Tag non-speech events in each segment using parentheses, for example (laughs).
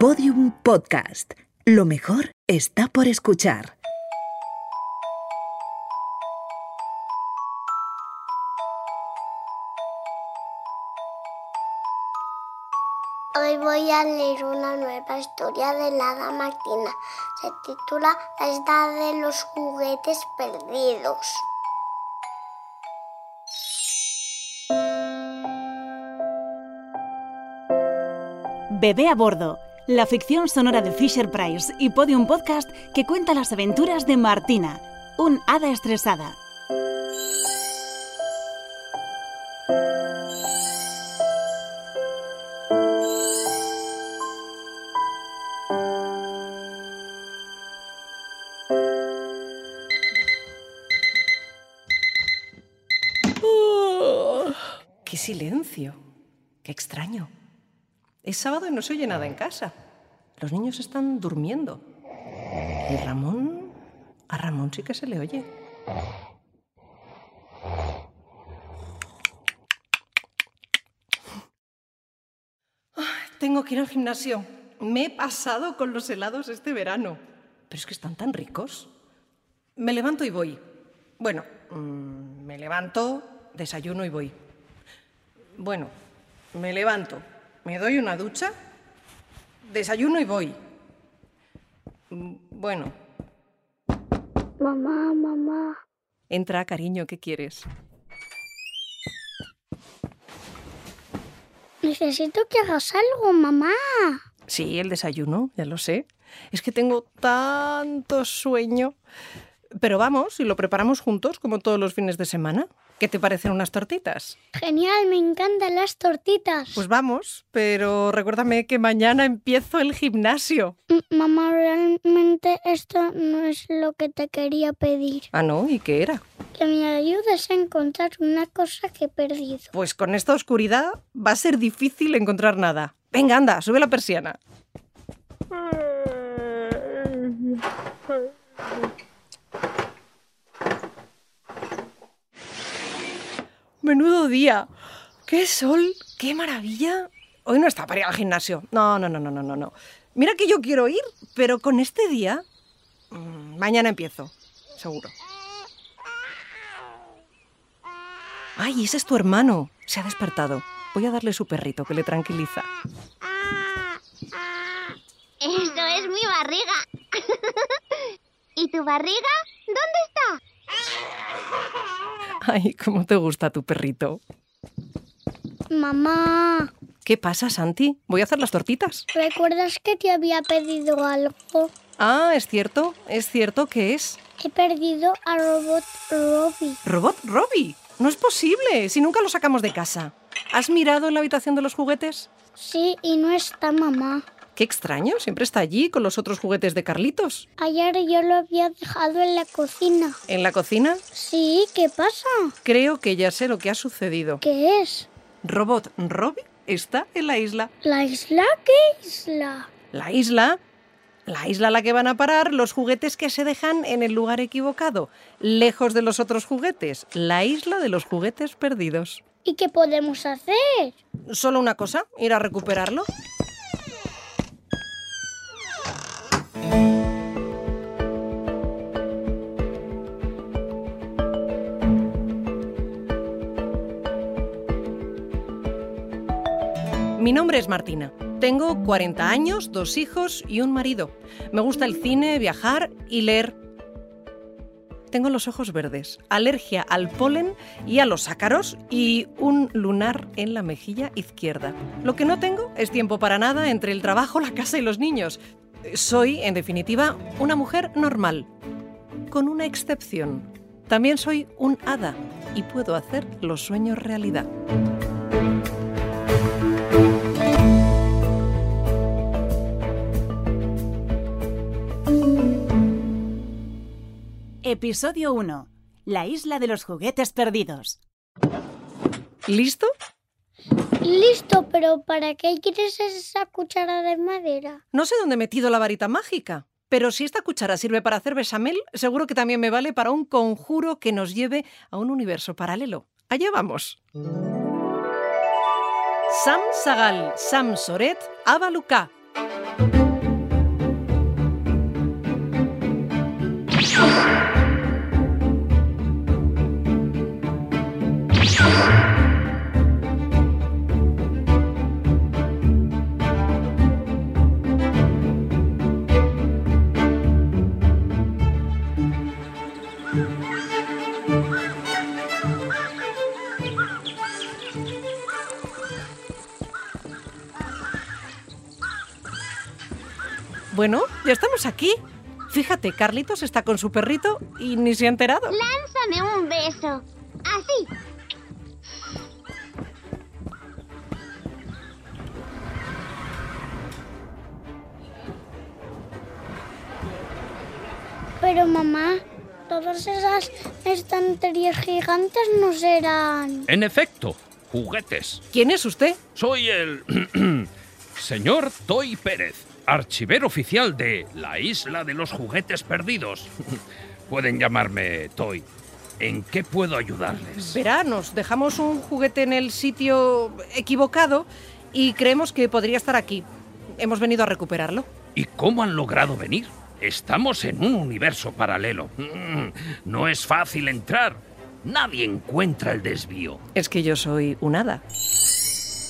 Podium Podcast. Lo mejor está por escuchar. Hoy voy a leer una nueva historia de la hada Martina. Se titula La edad de los juguetes perdidos. Bebé a bordo, la ficción sonora de Fisher Price y Podium Podcast que cuenta las aventuras de Martina, un hada estresada. ¡Qué silencio! ¡Qué extraño! Es sábado y no se oye nada en casa. Los niños están durmiendo. Y Ramón... A Ramón sí que se le oye. Tengo que ir al gimnasio. Me he pasado con los helados este verano. Pero es que están tan ricos. Me levanto y voy. Bueno, mm, me levanto, desayuno y voy. Bueno, me levanto, me doy una ducha, desayuno y voy. Bueno, Mamá, mamá. entra, cariño, ¿qué quieres? Necesito que hagas algo, mamá. Sí, el desayuno, ya lo sé. Es que tengo tanto sueño. Pero vamos y lo preparamos juntos, como todos los fines de semana. ¿Qué te parecen unas tortitas? Genial, me encantan las tortitas. Pues vamos, pero recuérdame que mañana empiezo el gimnasio. M- mamá, realmente esto no es lo que te quería pedir. Ah, no, ¿y qué era? Que me ayudes a encontrar una cosa que he perdido. Pues con esta oscuridad va a ser difícil encontrar nada. Venga, anda, sube la persiana. Día. ¡Qué sol! ¡Qué maravilla! Hoy no está para ir al gimnasio. No, no, no, no, no, no, no. Mira que yo quiero ir, pero con este día... mm, mañana empiezo, seguro. ¡Ay, ese es tu hermano! Se ha despertado. Voy a darle su perrito, que le tranquiliza. Eso es mi barriga. (laughs) ¿Y tu barriga? ¿Dónde está? ¡Ay, cómo te gusta tu perrito! Mamá, ¿Qué pasa, Santi? Voy a hacer las tortitas. ¿recuerdas que te había pedido algo? Ah, es cierto, es cierto que es. He perdido a Robot Robbie. ¿Robot Robbie? No es posible, si nunca lo sacamos de casa. ¿Has mirado en la habitación de los juguetes? Sí, y no está mamá. Qué extraño, siempre está allí con los otros juguetes de Carlitos. Ayer yo lo había dejado en la cocina. ¿En la cocina? Sí, ¿qué pasa? Creo que ya sé lo que ha sucedido. ¿Qué es? Robot Robbie está en la isla. ¿La isla? ¿Qué isla? La isla. La isla a la que van a parar los juguetes que se dejan en el lugar equivocado, lejos de los otros juguetes. La isla de los juguetes perdidos. ¿Y qué podemos hacer? Solo una cosa, ir a recuperarlo. Mi nombre es Martina. Tengo 40 años, dos hijos y un marido. Me gusta el cine, viajar y leer. Tengo los ojos verdes, alergia al polen y a los ácaros y un lunar en la mejilla izquierda. Lo que no tengo es tiempo para nada entre el trabajo, la casa y los niños. Soy, en definitiva, una mujer normal, con una excepción. También soy un hada y puedo hacer los sueños realidad. Episodio 1. La isla de los juguetes perdidos. ¿Listo? Listo, pero ¿para qué quieres esa cuchara de madera? No sé dónde he metido la varita mágica, pero si esta cuchara sirve para hacer bechamel, seguro que también me vale para un conjuro que nos lleve a un universo paralelo. Allá vamos. Sam Sagal, Sam Soret, Abaluka. Bueno, ya estamos aquí. Fíjate, Carlitos está con su perrito y ni se ha enterado. Lánzame un beso. Así. Pero mamá, todas esas estanterías gigantes no serán... En efecto, juguetes. ¿Quién es usted? Soy el (clears throat) señor Toy Pérez, archivero oficial de la Isla de los Juguetes Perdidos. (laughs) Pueden llamarme Toy. ¿En qué puedo ayudarles? Verá, nos dejamos un juguete en el sitio equivocado y creemos que podría estar aquí. Hemos venido a recuperarlo. ¿Y cómo han logrado venir? Estamos en un universo paralelo. Mm, No es fácil entrar. Nadie encuentra el desvío. Es que yo soy un hada.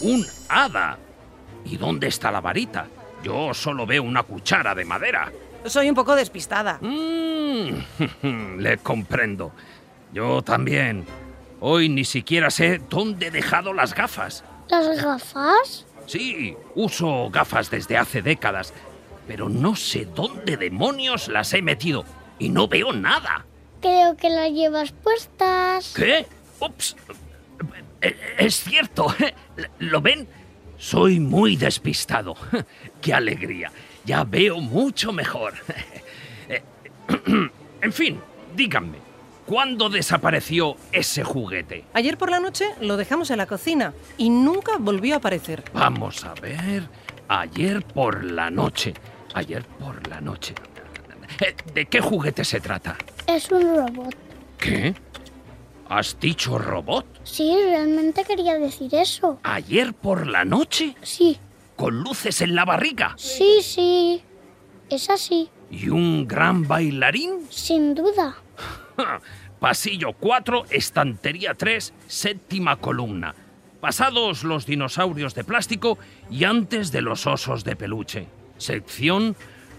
Un hada. ¿Y dónde está la varita? Yo solo veo una cuchara de madera. Soy un poco despistada. Mm, (laughs) le comprendo. Yo también. Hoy ni siquiera sé dónde he dejado las gafas. ¿Las gafas? Sí, uso gafas desde hace décadas, pero no sé dónde demonios las he metido y no veo nada. Creo que las llevas puestas. ¿Qué? Ups. Eh, Es cierto. (laughs) ¿Lo ven? Soy muy despistado. (laughs) ¡Qué alegría! Ya veo mucho mejor. (laughs) Eh, (clears throat) En fin, díganme, ¿cuándo desapareció ese juguete? Ayer por la noche lo dejamos en la cocina y nunca volvió a aparecer. Vamos a ver. Ayer por la noche. Ayer por la noche. Eh, ¿De qué juguete se trata? Es un robot. ¿Qué? ¿Has dicho robot? Sí, realmente quería decir eso. ¿Ayer por la noche? Sí, ¿Con luces en la barriga? sí, sí. Es así, ¿Y un gran bailarín? sin duda. Pasillo 4, estantería 3, séptima columna. Pasados los dinosaurios de plástico y antes de los osos de peluche. Sección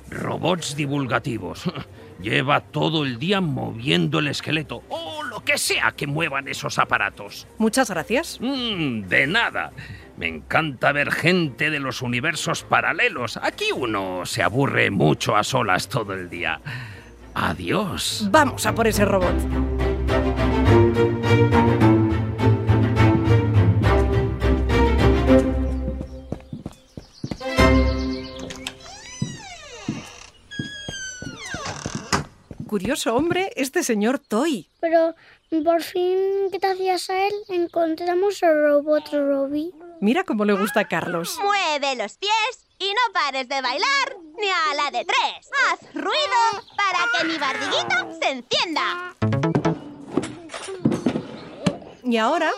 robots divulgativos. (laughs) Lleva todo el día moviendo el esqueleto o lo que sea que muevan esos aparatos. Muchas gracias. Mm, de nada. Me encanta ver gente de los universos paralelos. Aquí uno se aburre mucho a solas todo el día. Adiós. Vamos a por ese robot. Curioso hombre, este señor Toy. Pero por fin, gracias a él, encontramos el robot Robbie. Mira cómo le gusta a Carlos. Mueve los pies y no pares de bailar ni a la de tres. Haz ruido para que mi bardiguito se encienda. Y ahora,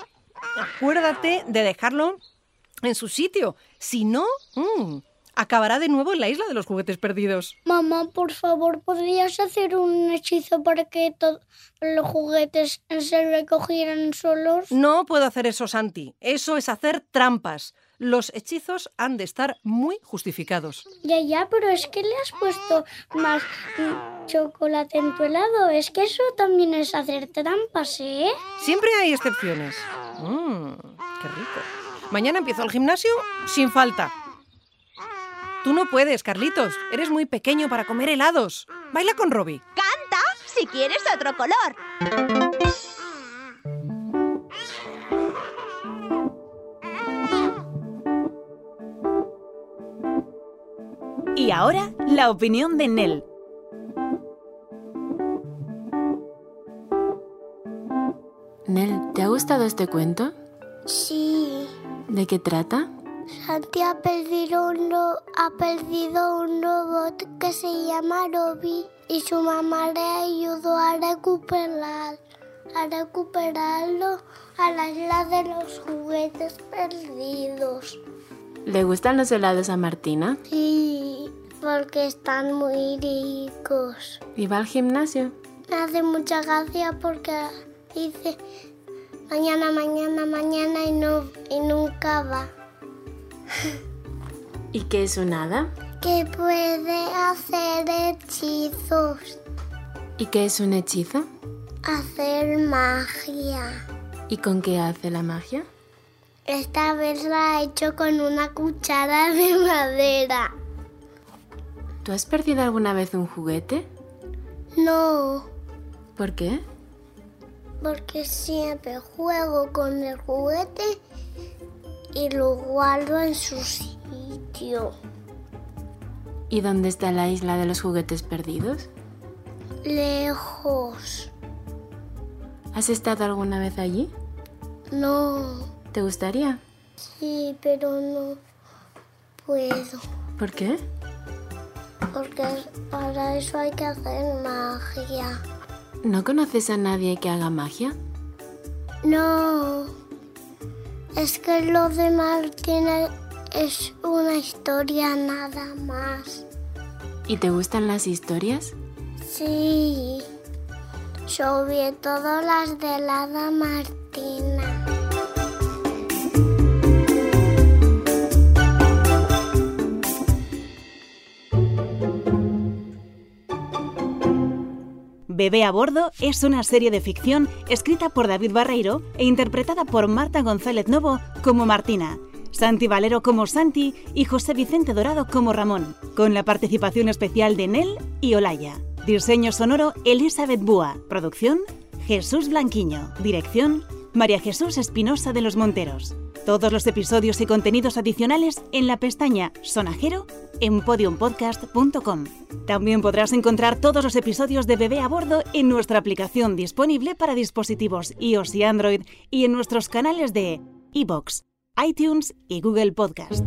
acuérdate de dejarlo en su sitio. Si no, mm, acabará de nuevo en la isla de los juguetes perdidos. Mamá, por favor, ¿podrías hacer un hechizo para que todos los juguetes se recogieran solos? No puedo hacer eso, Santi. Eso es hacer trampas. Los hechizos han de estar muy justificados. Ya, ya, pero es que le has puesto más chocolate en tu helado. Es que eso también es hacer trampas, ¿eh? Siempre hay excepciones. Mmm, qué rico. Mañana empiezo el gimnasio sin falta. Tú no puedes, Carlitos. Eres muy pequeño para comer helados. Baila con Robbie. Canta si quieres otro color. Y ahora, la opinión de Nell. Nel, ¿te ha gustado este cuento? Sí. ¿De qué trata? Santi ha perdido un, ha perdido un robot que se llama Robbie y su mamá le ayudó a recuperar, a recuperarlo a la isla de los juguetes perdidos. ¿Le gustan los helados a Martina? Sí, porque están muy ricos. ¿Y va al gimnasio? Me hace mucha gracia porque dice mañana, mañana, mañana y, no, y nunca va. ¿Y qué es un hada? Que puede hacer hechizos, ¿Y qué es un hechizo? hacer magia. ¿Y con qué hace la magia? Esta vez la ha hecho con una cuchara de madera. ¿Tú has perdido alguna vez un juguete? No, ¿Por qué? porque siempre juego con el juguete y lo guardo en su sitio. ¿Y dónde está la isla de los juguetes perdidos? Lejos. ¿Has estado alguna vez allí? No, ¿Te gustaría? sí, pero no puedo. ¿Por qué? Porque para eso hay que hacer magia. ¿No conoces a nadie que haga magia? No, es que lo de Martina es una historia nada más. ¿Y te gustan las historias? Sí, sobre todo las de la hada Martina. Bebé a bordo es una serie de ficción escrita por David Barreiro e interpretada por Marta González Novo como Martina, Santi Valero como Santi y José Vicente Dorado como Ramón, con la participación especial de Nel y Olaya. Diseño sonoro Elizabeth Búa. Producción Jesús Blanquiño. Dirección María Jesús Espinosa de los Monteros. Todos los episodios y contenidos adicionales en la pestaña Sonajero en podiumpodcast.com. También podrás encontrar todos los episodios de Bebé a Bordo en nuestra aplicación disponible para dispositivos iOS y Android y en nuestros canales de iBox, iTunes y Google Podcast.